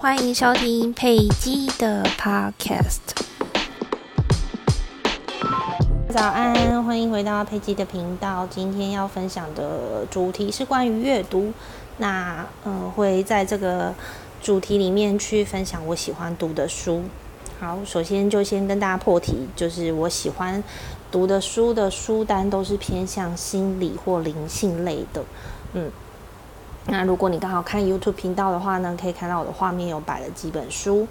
欢迎收听佩姬的 Podcast。早安，欢迎回到佩姬的频道。今天要分享的主题是关于阅读。那呃，会在这个主题里面去分享我喜欢读的书。好，首先就先跟大家破题，就是我喜欢读的书的书单都是偏向心理或灵性类的。嗯。那如果你刚好看 YouTube 频道的话呢，可以看到我的画面有摆了几本书。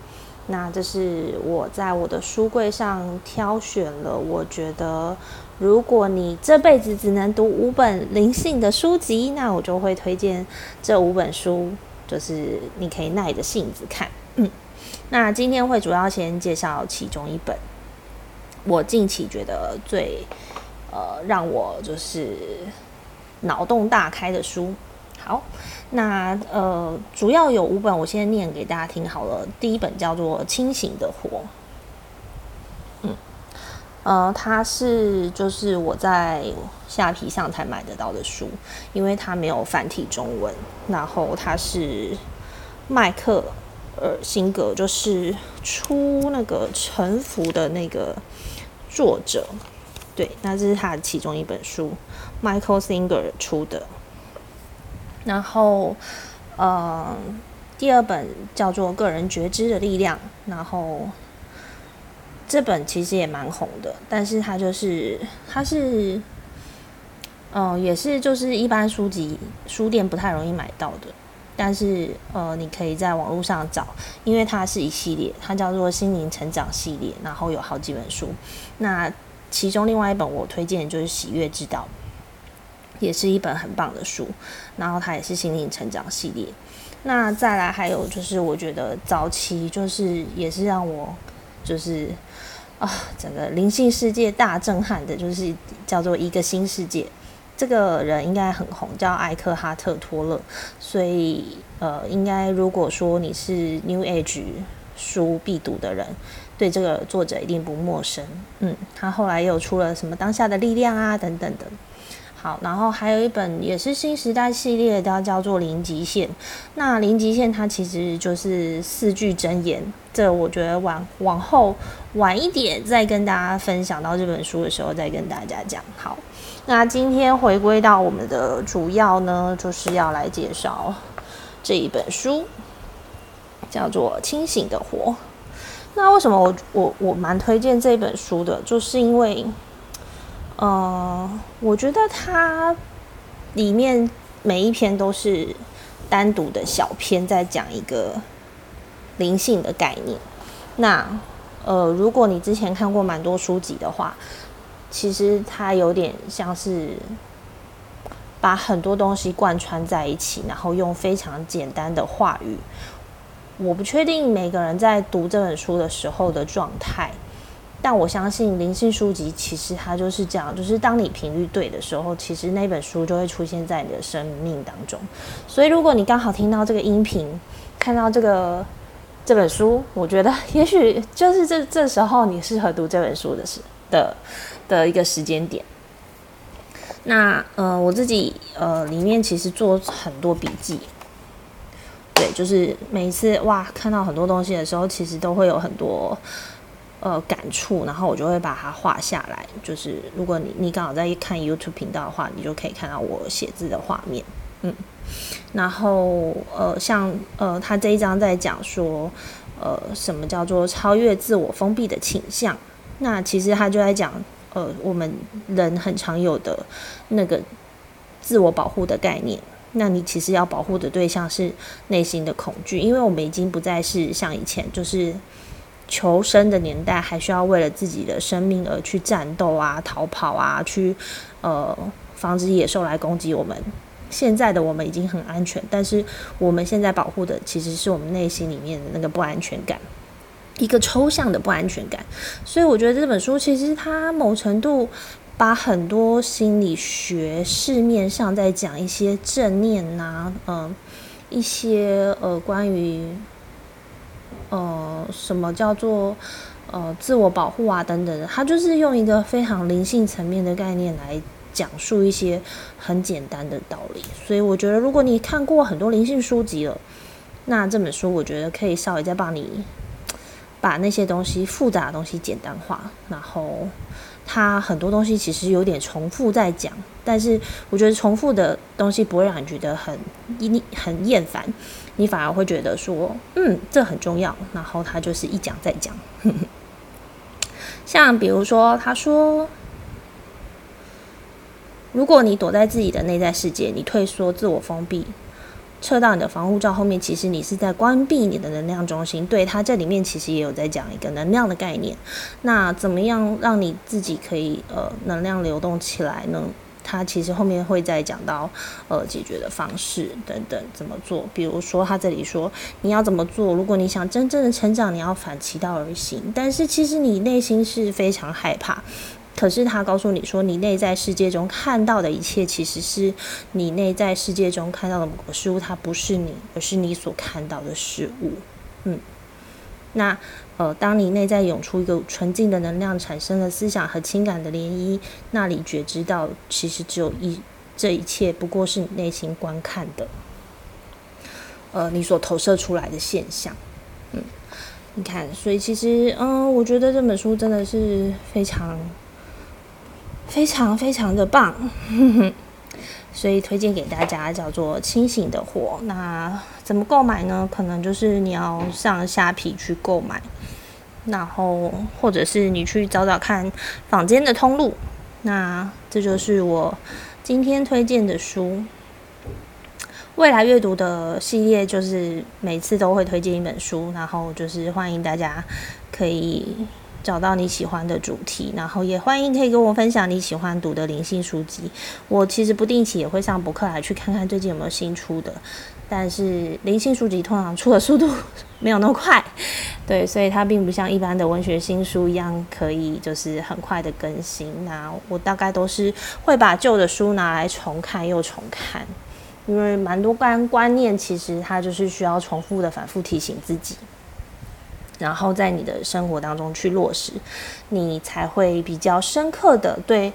那这是我在我的书柜上挑选了，我觉得如果你这辈子只能读五本灵性的书籍，那我就会推荐这五本书，就是你可以耐着性子看。那今天会主要先介绍其中一本，我近期觉得最呃让我就是脑洞大开的书。好，那呃，主要有五本，我先念给大家听好了。第一本叫做《清醒的活》，嗯，呃，它是就是我在下皮上才买得到的书，因为它没有繁体中文。然后它是麦克尔辛格，就是出那个《沉浮》的那个作者，对，那这是他的其中一本书，Michael Singer 出的。然后，呃，第二本叫做《个人觉知的力量》，然后这本其实也蛮红的，但是它就是它是，嗯，也是就是一般书籍书店不太容易买到的，但是呃，你可以在网络上找，因为它是一系列，它叫做心灵成长系列，然后有好几本书，那其中另外一本我推荐就是《喜悦之道》。也是一本很棒的书，然后它也是心灵成长系列。那再来还有就是，我觉得早期就是也是让我就是啊，整个灵性世界大震撼的，就是叫做一个新世界。这个人应该很红，叫艾克哈特托勒。所以呃，应该如果说你是 New Age 书必读的人，对这个作者一定不陌生。嗯，他后来又出了什么当下的力量啊等等的。好，然后还有一本也是新时代系列的，叫做《零极限》。那《零极限》它其实就是四句真言，这我觉得往往后晚一点再跟大家分享到这本书的时候再跟大家讲。好，那今天回归到我们的主要呢，就是要来介绍这一本书，叫做《清醒的活》。那为什么我我我蛮推荐这本书的，就是因为。呃，我觉得它里面每一篇都是单独的小篇，在讲一个灵性的概念。那呃，如果你之前看过蛮多书籍的话，其实它有点像是把很多东西贯穿在一起，然后用非常简单的话语。我不确定每个人在读这本书的时候的状态。但我相信灵性书籍其实它就是这样，就是当你频率对的时候，其实那本书就会出现在你的生命当中。所以如果你刚好听到这个音频，看到这个这本书，我觉得 也许就是这这时候你适合读这本书的时的的一个时间点。那呃，我自己呃里面其实做很多笔记，对，就是每一次哇看到很多东西的时候，其实都会有很多。呃，感触，然后我就会把它画下来。就是如果你你刚好在看 YouTube 频道的话，你就可以看到我写字的画面。嗯，然后呃，像呃，他这一章在讲说，呃，什么叫做超越自我封闭的倾向？那其实他就在讲，呃，我们人很常有的那个自我保护的概念。那你其实要保护的对象是内心的恐惧，因为我们已经不再是像以前就是。求生的年代，还需要为了自己的生命而去战斗啊、逃跑啊，去呃防止野兽来攻击我们。现在的我们已经很安全，但是我们现在保护的其实是我们内心里面的那个不安全感，一个抽象的不安全感。所以我觉得这本书其实它某程度把很多心理学市面上在讲一些正念呐，嗯，一些呃关于。呃，什么叫做呃自我保护啊？等等的，他就是用一个非常灵性层面的概念来讲述一些很简单的道理。所以我觉得，如果你看过很多灵性书籍了，那这本书我觉得可以稍微再帮你把那些东西复杂的东西简单化，然后他很多东西其实有点重复在讲，但是我觉得重复的东西不会让你觉得很很厌烦，你反而会觉得说，嗯，这很重要，然后他就是一讲再讲。像比如说，他说。如果你躲在自己的内在世界，你退缩、自我封闭，撤到你的防护罩后面，其实你是在关闭你的能量中心。对它这里面其实也有在讲一个能量的概念。那怎么样让你自己可以呃能量流动起来呢？它其实后面会再讲到呃解决的方式等等怎么做。比如说他这里说你要怎么做？如果你想真正的成长，你要反其道而行。但是其实你内心是非常害怕。可是他告诉你说，你内在世界中看到的一切，其实是你内在世界中看到的某个事物，它不是你，而是你所看到的事物。嗯，那呃，当你内在涌出一个纯净的能量，产生了思想和情感的涟漪，那里觉知到，其实只有一这一切不过是你内心观看的，呃，你所投射出来的现象。嗯，你看，所以其实，嗯，我觉得这本书真的是非常。非常非常的棒，所以推荐给大家，叫做《清醒的火》。那怎么购买呢？可能就是你要上虾皮去购买，然后或者是你去找找看坊间的通路。那这就是我今天推荐的书。未来阅读的系列就是每次都会推荐一本书，然后就是欢迎大家可以。找到你喜欢的主题，然后也欢迎可以跟我分享你喜欢读的灵性书籍。我其实不定期也会上博客来去看看最近有没有新出的，但是灵性书籍通常出的速度没有那么快，对，所以它并不像一般的文学新书一样可以就是很快的更新。那我大概都是会把旧的书拿来重看又重看，因为蛮多观观念其实它就是需要重复的反复提醒自己。然后在你的生活当中去落实，你才会比较深刻的对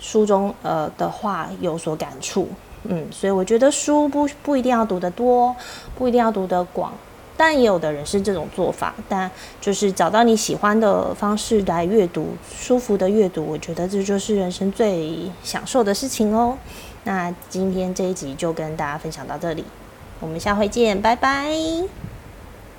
书中呃的话有所感触。嗯，所以我觉得书不不一定要读得多，不一定要读得广，但也有的人是这种做法。但就是找到你喜欢的方式来阅读，舒服的阅读，我觉得这就是人生最享受的事情哦。那今天这一集就跟大家分享到这里，我们下回见，拜拜。